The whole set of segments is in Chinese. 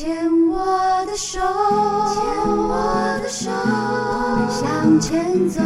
牵我的手，牵我的手，我们向前走，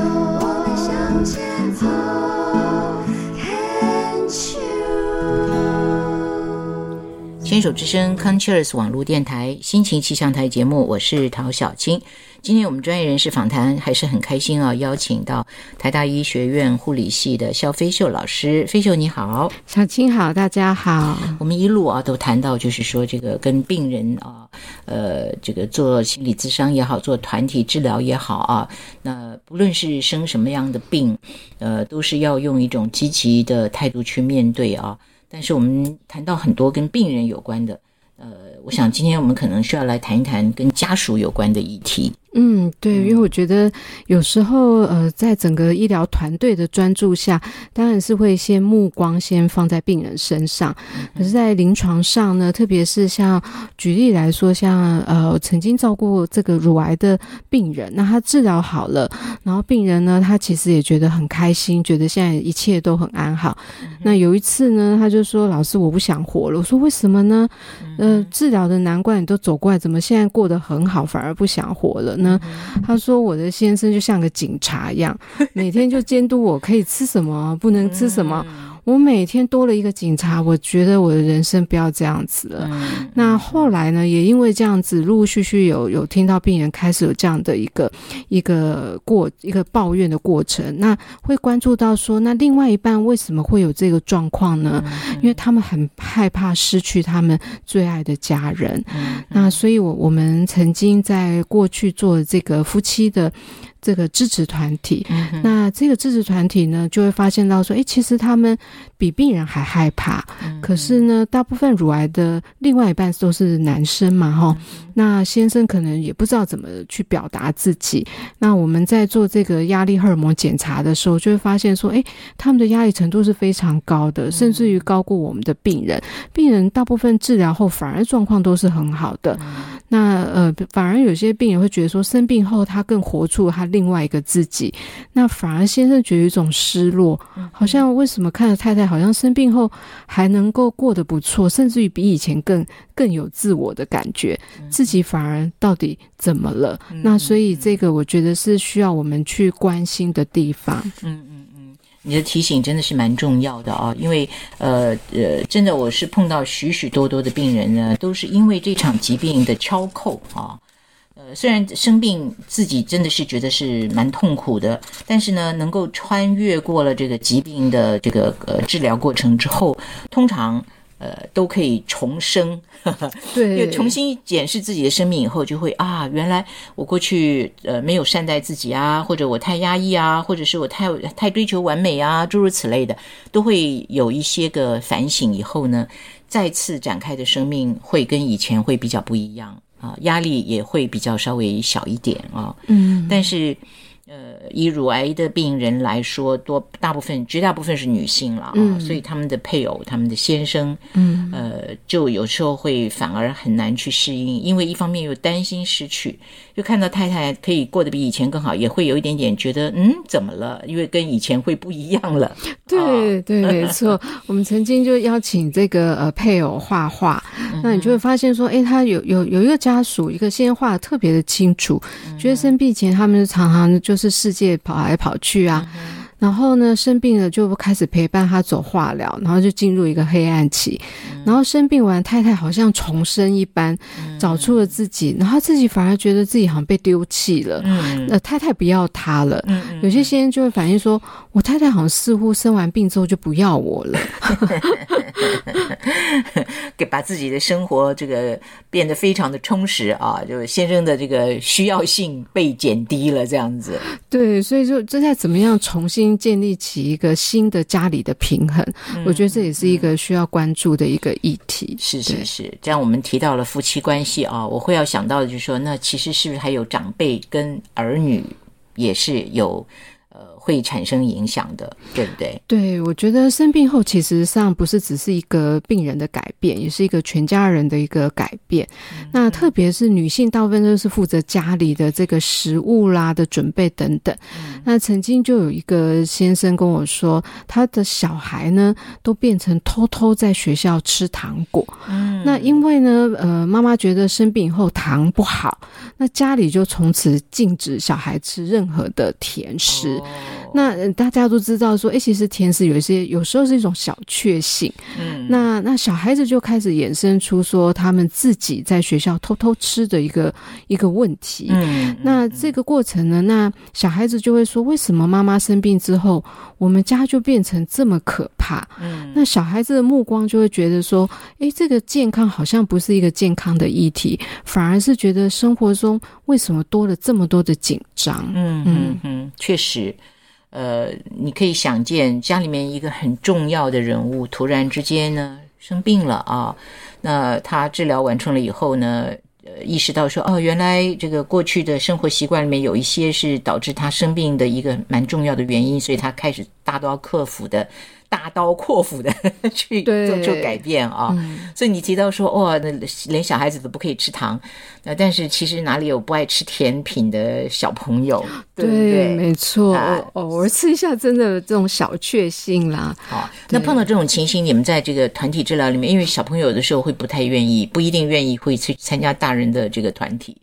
牵手之声 Concheers 网络电台心情气象台节目，我是陶小青。今天我们专业人士访谈还是很开心啊，邀请到台大医学院护理系的肖飞秀老师。飞秀你好，小青好，大家好。我们一路啊都谈到，就是说这个跟病人啊，呃，这个做心理咨商也好，做团体治疗也好啊，那不论是生什么样的病，呃，都是要用一种积极的态度去面对啊。但是我们谈到很多跟病人有关的，呃，我想今天我们可能需要来谈一谈跟家属有关的议题。嗯，对，因为我觉得有时候，呃，在整个医疗团队的专注下，当然是会先目光先放在病人身上。可是，在临床上呢，特别是像举例来说，像呃，曾经照顾这个乳癌的病人，那他治疗好了，然后病人呢，他其实也觉得很开心，觉得现在一切都很安好。那有一次呢，他就说：“老师，我不想活了。”我说：“为什么呢？”呃，治疗的难关你都走过来，怎么现在过得很好，反而不想活了？呢，他说我的先生就像个警察一样，每天就监督我可以吃什么，不能吃什么。我每天多了一个警察，我觉得我的人生不要这样子了。那后来呢，也因为这样子，陆陆续续有有听到病人开始有这样的一个一个过一个抱怨的过程，那会关注到说，那另外一半为什么会有这个状况呢？因为他们很害怕失去他们最爱的家人。那所以，我我们曾经在过去做这个夫妻的。这个支持团体，那这个支持团体呢，就会发现到说，哎，其实他们比病人还害怕。可是呢，大部分乳癌的另外一半都是男生嘛，哈。那先生可能也不知道怎么去表达自己。那我们在做这个压力荷尔蒙检查的时候，就会发现说，哎，他们的压力程度是非常高的，甚至于高过我们的病人。病人大部分治疗后反而状况都是很好的。那呃，反而有些病人会觉得说，生病后他更活出他。另外一个自己，那反而先生觉得有一种失落，好像为什么看着太太好像生病后还能够过得不错，甚至于比以前更更有自我的感觉，自己反而到底怎么了？那所以这个我觉得是需要我们去关心的地方。嗯嗯嗯，你的提醒真的是蛮重要的啊，因为呃呃，真的我是碰到许许多多的病人呢，都是因为这场疾病的敲扣啊。呃，虽然生病自己真的是觉得是蛮痛苦的，但是呢，能够穿越过了这个疾病的这个呃治疗过程之后，通常呃都可以重生，对，重新检视自己的生命以后，就会啊，原来我过去呃没有善待自己啊，或者我太压抑啊，或者是我太太追求完美啊，诸如此类的，都会有一些个反省以后呢，再次展开的生命会跟以前会比较不一样。啊，压力也会比较稍微小一点啊，嗯，但是，呃，以乳癌的病人来说，多大部分绝大部分是女性了啊，所以他们的配偶、他们的先生，嗯，呃，就有时候会反而很难去适应，因为一方面又担心失去。又看到太太可以过得比以前更好，也会有一点点觉得，嗯，怎么了？因为跟以前会不一样了。对对，没错。我们曾经就邀请这个呃配偶画画，那你就会发现说，哎，他有有有一个家属，一个先生画的特别的清楚，觉得生病前他们常常就是世界跑来跑去啊。然后呢，生病了就开始陪伴他走化疗，然后就进入一个黑暗期。然后生病完，太太好像重生一般，找出了自己，然后自己反而觉得自己好像被丢弃了。那太太不要他了。嗯有些先生就会反映说，我太太好像似乎生完病之后就不要我了，给把自己的生活这个变得非常的充实啊，就是先生的这个需要性被减低了，这样子。对，所以就正在怎么样重新。建立起一个新的家里的平衡，我觉得这也是一个需要关注的一个议题。是是是，这样我们提到了夫妻关系啊，我会要想到的就是说，那其实是不是还有长辈跟儿女也是有。会产生影响的，对不对？对，我觉得生病后其实上不是只是一个病人的改变，也是一个全家人的一个改变。那特别是女性，大部分都是负责家里的这个食物啦的准备等等。那曾经就有一个先生跟我说，他的小孩呢都变成偷偷在学校吃糖果。嗯，那因为呢，呃，妈妈觉得生病以后糖不好，那家里就从此禁止小孩吃任何的甜食。哦那呃大家都知道说，哎，其实甜食有一些有时候是一种小确幸。嗯那那小孩子就开始衍生出说，他们自己在学校偷偷吃的一个一个问题。嗯那这个过程呢，那小孩子就会说，为什么妈妈生病之后，我们家就变成这么可怕？嗯那小孩子的目光就会觉得说，诶，这个健康好像不是一个健康的议题，反而是觉得生活中为什么多了这么多的紧张？嗯嗯嗯，确实。呃，你可以想见，家里面一个很重要的人物突然之间呢生病了啊，那他治疗完成了以后呢，呃，意识到说，哦，原来这个过去的生活习惯里面有一些是导致他生病的一个蛮重要的原因，所以他开始大刀阔斧的、大刀阔斧的 去做出改变啊。所以你提到说，哦、那连小孩子都不可以吃糖，那，但是其实哪里有不爱吃甜品的小朋友，对？没错，啊偶偶尔吃一下，真的有这种小确幸啦。好，那碰到这种情形，你们在这个团体治疗里面，因为小朋友有的时候会不太愿意，不一定愿意会去参加大人的这个团体。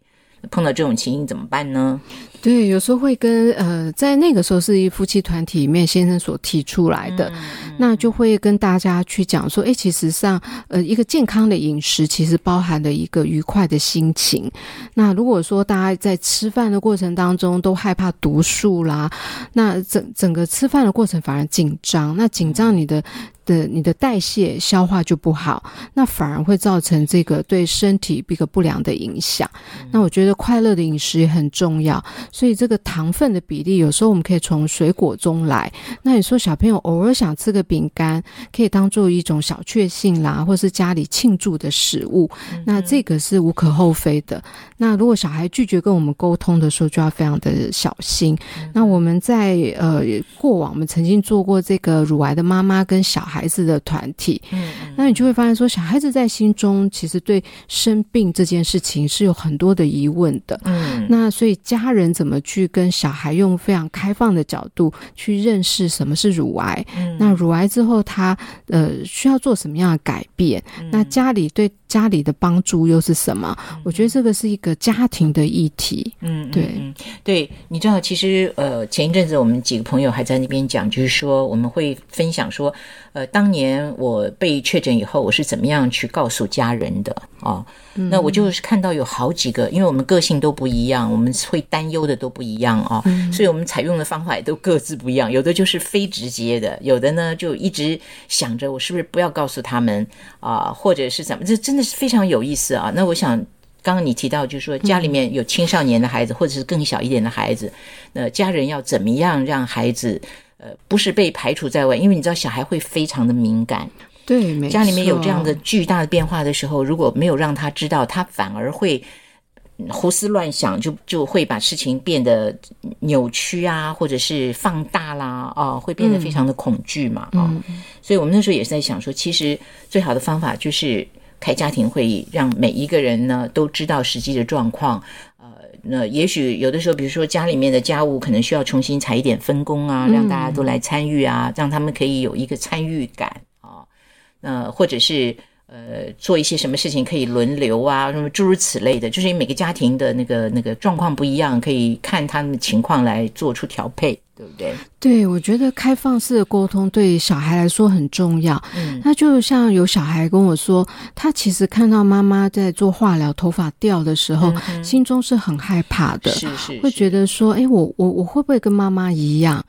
碰到这种情形怎么办呢？对，有时候会跟呃，在那个时候是一夫妻团体里面先生所提出来的，那就会跟大家去讲说，哎，其实上呃，一个健康的饮食其实包含了一个愉快的心情。那如果说大家在吃饭的过程当中都害怕毒素啦，那整整个吃饭的过程反而紧张，那紧张你的。的你的代谢消化就不好，那反而会造成这个对身体一个不良的影响。那我觉得快乐的饮食也很重要，所以这个糖分的比例有时候我们可以从水果中来。那你说小朋友偶尔想吃个饼干，可以当做一种小确幸啦，或是家里庆祝的食物，那这个是无可厚非的。那如果小孩拒绝跟我们沟通的时候，就要非常的小心。那我们在呃过往我们曾经做过这个乳癌的妈妈跟小孩子的团体，嗯，那你就会发现说，小孩子在心中其实对生病这件事情是有很多的疑问的。嗯那所以家人怎么去跟小孩用非常开放的角度去认识什么是乳癌？嗯那乳癌之后他呃需要做什么样的改变？那家里对家里的帮助又是什么？我觉得这个是一个家庭的议题。嗯，嗯对嗯对，你知道，其实呃，前一阵子我们几个朋友还在那边讲，就是说我们会分享说，呃，当年我被确诊以后，我是怎么样去告诉家人的啊、那我就是看到有好几个，因为我们个性都不一样，我们会担忧的都不一样啊、所以我们采用的方法也都各自不一样。有的就是非直接的，有的呢就一直想着我是不是不要告诉他们啊、或者是怎么，这真的是非常有意思啊。那我想。刚刚你提到，就是说家里面有青少年的孩子，或者是更小一点的孩子，那家人要怎么样让孩子，呃，不是被排除在外？因为你知道，小孩会非常的敏感，对，没家里面有这样的巨大的变化的时候，如果没有让他知道，他反而会嗯胡思乱想，就就会把事情变得扭曲啊，或者是放大啦，啊，会变得非常的恐惧嘛，啊、所以我们那时候也是在想说，其实最好的方法就是开家庭会议，让每一个人呢都知道实际的状况。呃，那也许有的时候，比如说家里面的家务可能需要重新采一点分工啊，让大家都来参与啊，让他们可以有一个参与感啊。那或者是呃做一些什么事情可以轮流啊，什么诸如此类的，就是因为每个家庭的那个那个状况不一样，可以看他们的情况来做出调配，对不对？对，我觉得开放式的沟通对小孩来说很重要。嗯那就像有小孩跟我说，他其实看到妈妈在做化疗，头发掉的时候，心中是很害怕的，是是会觉得说，哎，我我我会不会跟妈妈一样？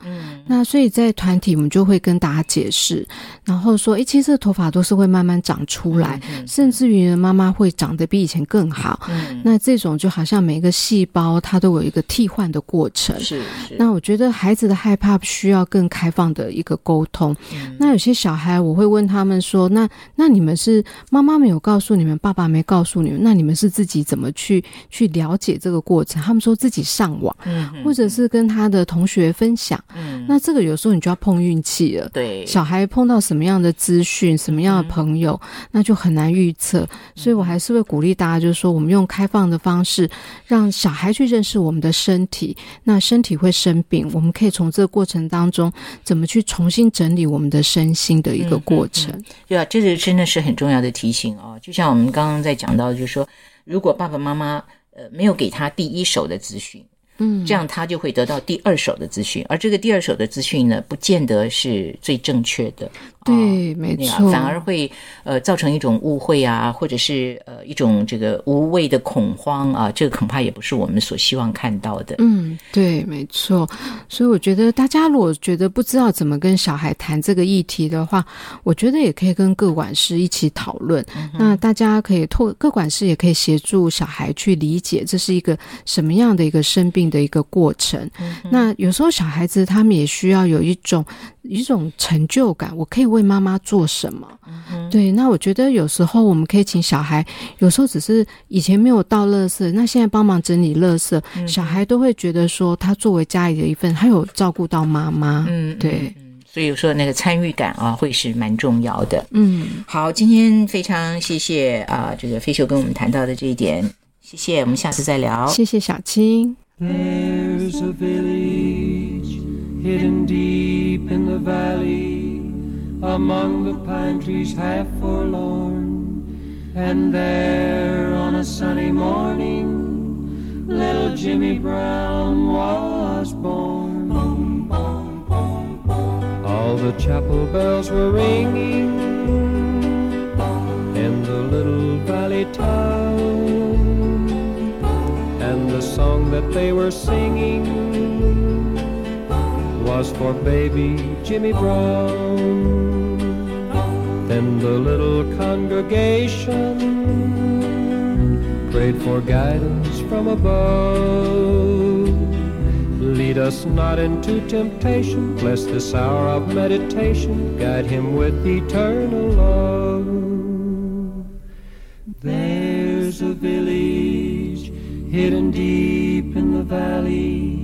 嗯那所以在团体，我们就会跟大家解释，然后说，诶，其实这头发都是会慢慢长出来，甚至于妈妈会长得比以前更好。嗯，那这种就好像每一个细胞它都有一个替换的过程。是是，那我觉得孩子的害怕需要更开放的一个沟通。嗯那有些小孩，我会问他们说：“那那你们是妈妈没有告诉你们，爸爸没告诉你们，那你们是自己怎么去去了解这个过程？”他们说自己上网，嗯或者是跟他的同学分享。嗯那这个有时候你就要碰运气了。对，小孩碰到什么样的资讯、什么样的朋友，那就很难预测。所以我还是会鼓励大家，就是说，我们用开放的方式，让小孩去认识我们的身体。那身体会生病，我们可以从这个过程当中，怎么去重新整理我们的身心的一个过程。对啊，这个真的是很重要的提醒哦。就像我们刚刚在讲到，就是说，如果爸爸妈妈呃没有给他第一手的资讯。嗯，这样他就会得到第二手的资讯，而这个第二手的资讯呢，不见得是最正确的。对，没错，反而会呃造成一种误会啊，或者是呃一种这个无谓的恐慌啊，这个恐怕也不是我们所希望看到的。嗯，对，没错。所以我觉得大家如果觉得不知道怎么跟小孩谈这个议题的话，我觉得也可以跟各管事一起讨论。那大家可以透各管事也可以协助小孩去理解这是一个什么样的一个生病的一个过程。那有时候小孩子他们也需要有一种。一种成就感，我可以为妈妈做什么？对，那我觉得有时候我们可以请小孩，有时候只是以前没有倒垃圾，那现在帮忙整理垃圾，小孩都会觉得说，他作为家里的一份，他有照顾到妈妈。嗯，对，所以说那个参与感啊，会是蛮重要的。嗯，好，今天非常谢谢啊，这个飞秀跟我们谈到的这一点，谢谢，我们下次再聊。谢谢小青。Hidden deep in the valley, among the pine trees half forlorn. And there on a sunny morning, little Jimmy Brown was born. All the chapel bells were ringing in the little valley town, and the song that they were singing was for baby Jimmy Brown. Then the little congregation prayed for guidance from above. Lead us not into temptation, bless this hour of meditation, guide him with eternal love. There's a village hidden deep in the valley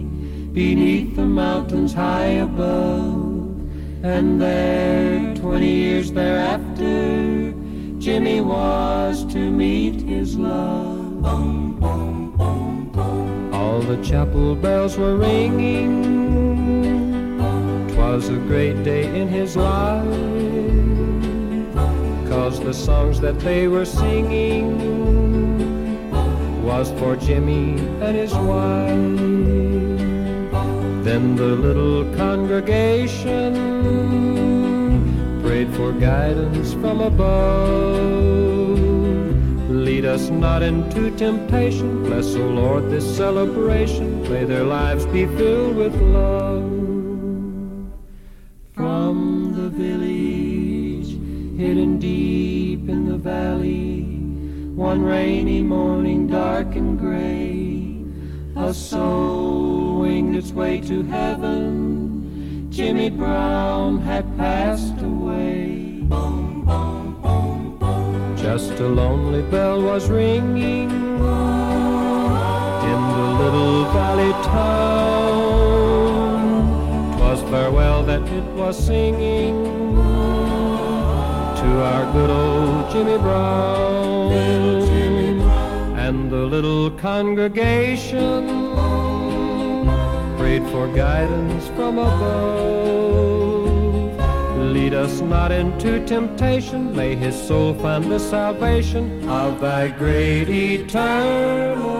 beneath the mountains high above. And there, twenty years thereafter, Jimmy was to meet his love. All the chapel bells were ringing. Twas a great day in his life. Cause the songs that they were singing was for Jimmy and his wife. Then the little congregation prayed for guidance from above. Lead us not into temptation. Bless, O Lord, this celebration. May their lives be filled with love. From the village, hidden deep in the valley, one rainy morning, dark and gray, a soul its way to heaven. Jimmy Brown had passed away. Boom, boom, boom, boom. Just a lonely bell was ringing in the little valley town. Twas farewell that it was singing to our good old Jimmy Brown. And the little congregation prayed for guidance from above. Lead us not into temptation, may his soul find the salvation of thy great eternal